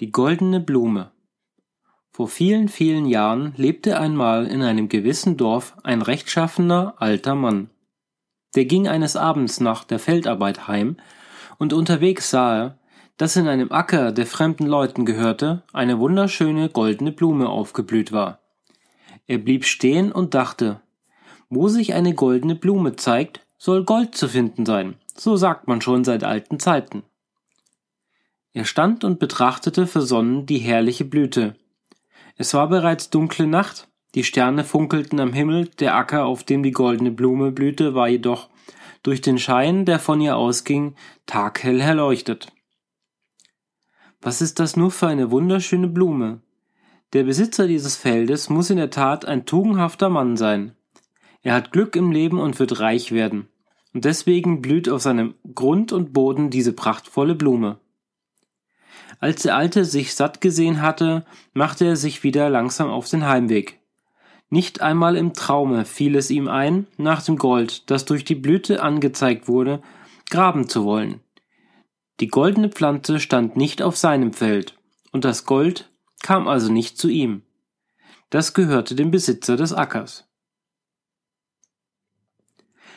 Die goldene Blume Vor vielen, vielen Jahren lebte einmal in einem gewissen Dorf ein rechtschaffener alter Mann. Der ging eines Abends nach der Feldarbeit heim, und unterwegs sah er, dass in einem Acker, der fremden Leuten gehörte, eine wunderschöne goldene Blume aufgeblüht war. Er blieb stehen und dachte, wo sich eine goldene Blume zeigt, soll Gold zu finden sein, so sagt man schon seit alten Zeiten. Er stand und betrachtete versonnen die herrliche Blüte. Es war bereits dunkle Nacht, die Sterne funkelten am Himmel, der Acker, auf dem die goldene Blume blühte, war jedoch durch den Schein, der von ihr ausging, taghell erleuchtet. Was ist das nur für eine wunderschöne Blume? Der Besitzer dieses Feldes muss in der Tat ein tugendhafter Mann sein. Er hat Glück im Leben und wird reich werden. Und deswegen blüht auf seinem Grund und Boden diese prachtvolle Blume. Als der Alte sich satt gesehen hatte, machte er sich wieder langsam auf den Heimweg. Nicht einmal im Traume fiel es ihm ein, nach dem Gold, das durch die Blüte angezeigt wurde, graben zu wollen. Die goldene Pflanze stand nicht auf seinem Feld, und das Gold kam also nicht zu ihm. Das gehörte dem Besitzer des Ackers.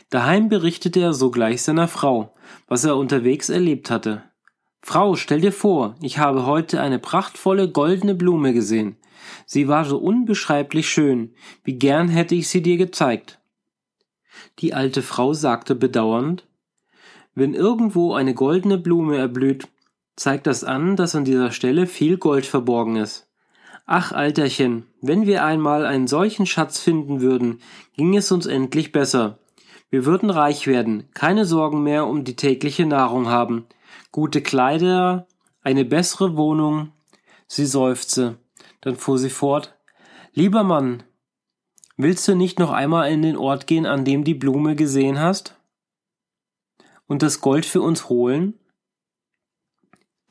Daheim berichtete er sogleich seiner Frau, was er unterwegs erlebt hatte. Frau, stell dir vor, ich habe heute eine prachtvolle goldene Blume gesehen. Sie war so unbeschreiblich schön, wie gern hätte ich sie dir gezeigt. Die alte Frau sagte bedauernd, wenn irgendwo eine goldene Blume erblüht, zeigt das an, dass an dieser Stelle viel Gold verborgen ist. Ach, Alterchen, wenn wir einmal einen solchen Schatz finden würden, ging es uns endlich besser. Wir würden reich werden, keine Sorgen mehr um die tägliche Nahrung haben, gute Kleider, eine bessere Wohnung. Sie seufzte. Dann fuhr sie fort. Lieber Mann, willst du nicht noch einmal in den Ort gehen, an dem die Blume gesehen hast? Und das Gold für uns holen?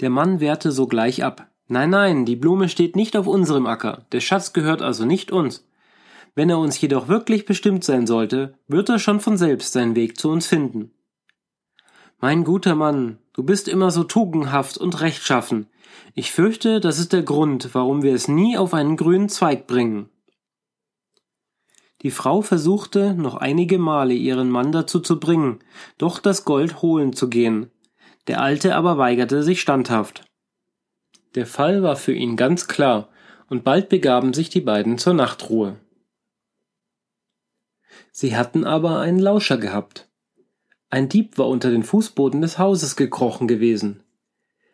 Der Mann wehrte sogleich ab. Nein, nein, die Blume steht nicht auf unserem Acker, der Schatz gehört also nicht uns. Wenn er uns jedoch wirklich bestimmt sein sollte, wird er schon von selbst seinen Weg zu uns finden. Mein guter Mann, du bist immer so tugendhaft und rechtschaffen. Ich fürchte, das ist der Grund, warum wir es nie auf einen grünen Zweig bringen. Die Frau versuchte noch einige Male ihren Mann dazu zu bringen, doch das Gold holen zu gehen. Der Alte aber weigerte sich standhaft. Der Fall war für ihn ganz klar, und bald begaben sich die beiden zur Nachtruhe. Sie hatten aber einen Lauscher gehabt. Ein Dieb war unter den Fußboden des Hauses gekrochen gewesen.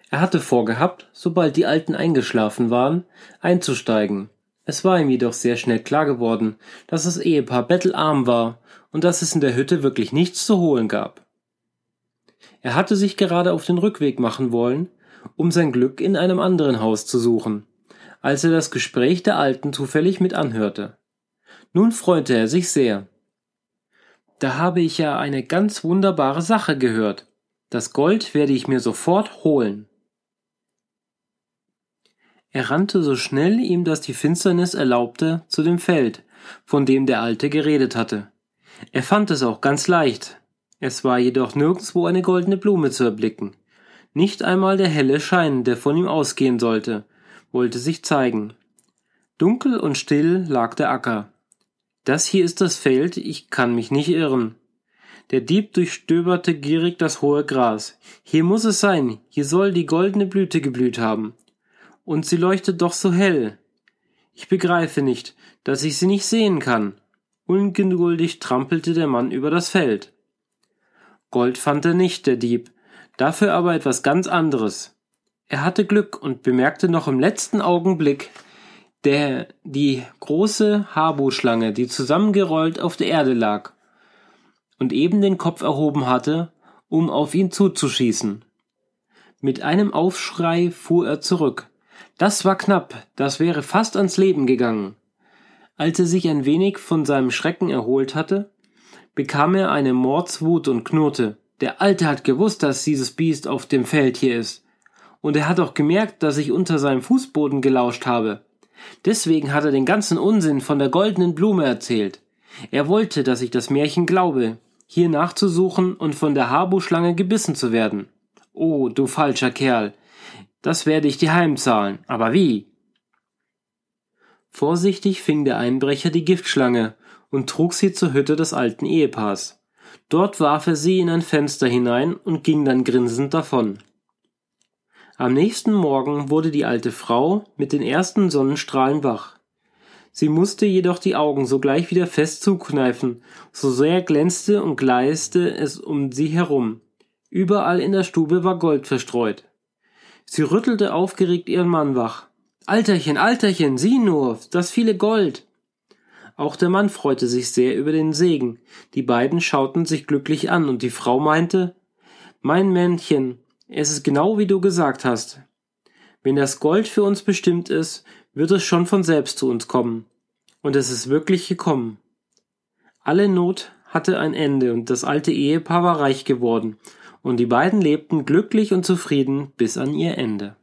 Er hatte vorgehabt, sobald die Alten eingeschlafen waren, einzusteigen. Es war ihm jedoch sehr schnell klar geworden, dass das Ehepaar bettelarm war und dass es in der Hütte wirklich nichts zu holen gab. Er hatte sich gerade auf den Rückweg machen wollen, um sein Glück in einem anderen Haus zu suchen, als er das Gespräch der Alten zufällig mit anhörte. Nun freute er sich sehr. Da habe ich ja eine ganz wunderbare Sache gehört. Das Gold werde ich mir sofort holen. Er rannte so schnell ihm das die Finsternis erlaubte zu dem Feld, von dem der Alte geredet hatte. Er fand es auch ganz leicht. Es war jedoch nirgendswo eine goldene Blume zu erblicken. Nicht einmal der helle Schein, der von ihm ausgehen sollte, wollte sich zeigen. Dunkel und still lag der Acker. Das hier ist das Feld, ich kann mich nicht irren. Der Dieb durchstöberte gierig das hohe Gras. Hier muss es sein, hier soll die goldene Blüte geblüht haben. Und sie leuchtet doch so hell. Ich begreife nicht, dass ich sie nicht sehen kann. Ungeduldig trampelte der Mann über das Feld. Gold fand er nicht, der Dieb, dafür aber etwas ganz anderes. Er hatte Glück und bemerkte noch im letzten Augenblick, der die große Habu-Schlange, die zusammengerollt auf der Erde lag und eben den Kopf erhoben hatte, um auf ihn zuzuschießen. Mit einem Aufschrei fuhr er zurück. Das war knapp, das wäre fast ans Leben gegangen. Als er sich ein wenig von seinem Schrecken erholt hatte, bekam er eine Mordswut und knurrte. Der Alte hat gewusst, dass dieses Biest auf dem Feld hier ist. Und er hat auch gemerkt, dass ich unter seinem Fußboden gelauscht habe. Deswegen hat er den ganzen Unsinn von der goldenen Blume erzählt. Er wollte, dass ich das Märchen glaube, hier nachzusuchen und von der Habu-Schlange gebissen zu werden. Oh, du falscher Kerl. Das werde ich dir heimzahlen. Aber wie? Vorsichtig fing der Einbrecher die Giftschlange und trug sie zur Hütte des alten Ehepaars. Dort warf er sie in ein Fenster hinein und ging dann grinsend davon. Am nächsten Morgen wurde die alte Frau mit den ersten Sonnenstrahlen wach. Sie musste jedoch die Augen sogleich wieder fest zukneifen, so sehr glänzte und gleiste es um sie herum. Überall in der Stube war Gold verstreut. Sie rüttelte aufgeregt ihren Mann wach. Alterchen, Alterchen, sieh nur, das viele Gold. Auch der Mann freute sich sehr über den Segen. Die beiden schauten sich glücklich an, und die Frau meinte Mein Männchen, es ist genau wie du gesagt hast. Wenn das Gold für uns bestimmt ist, wird es schon von selbst zu uns kommen. Und es ist wirklich gekommen. Alle Not hatte ein Ende, und das alte Ehepaar war reich geworden, und die beiden lebten glücklich und zufrieden bis an ihr Ende.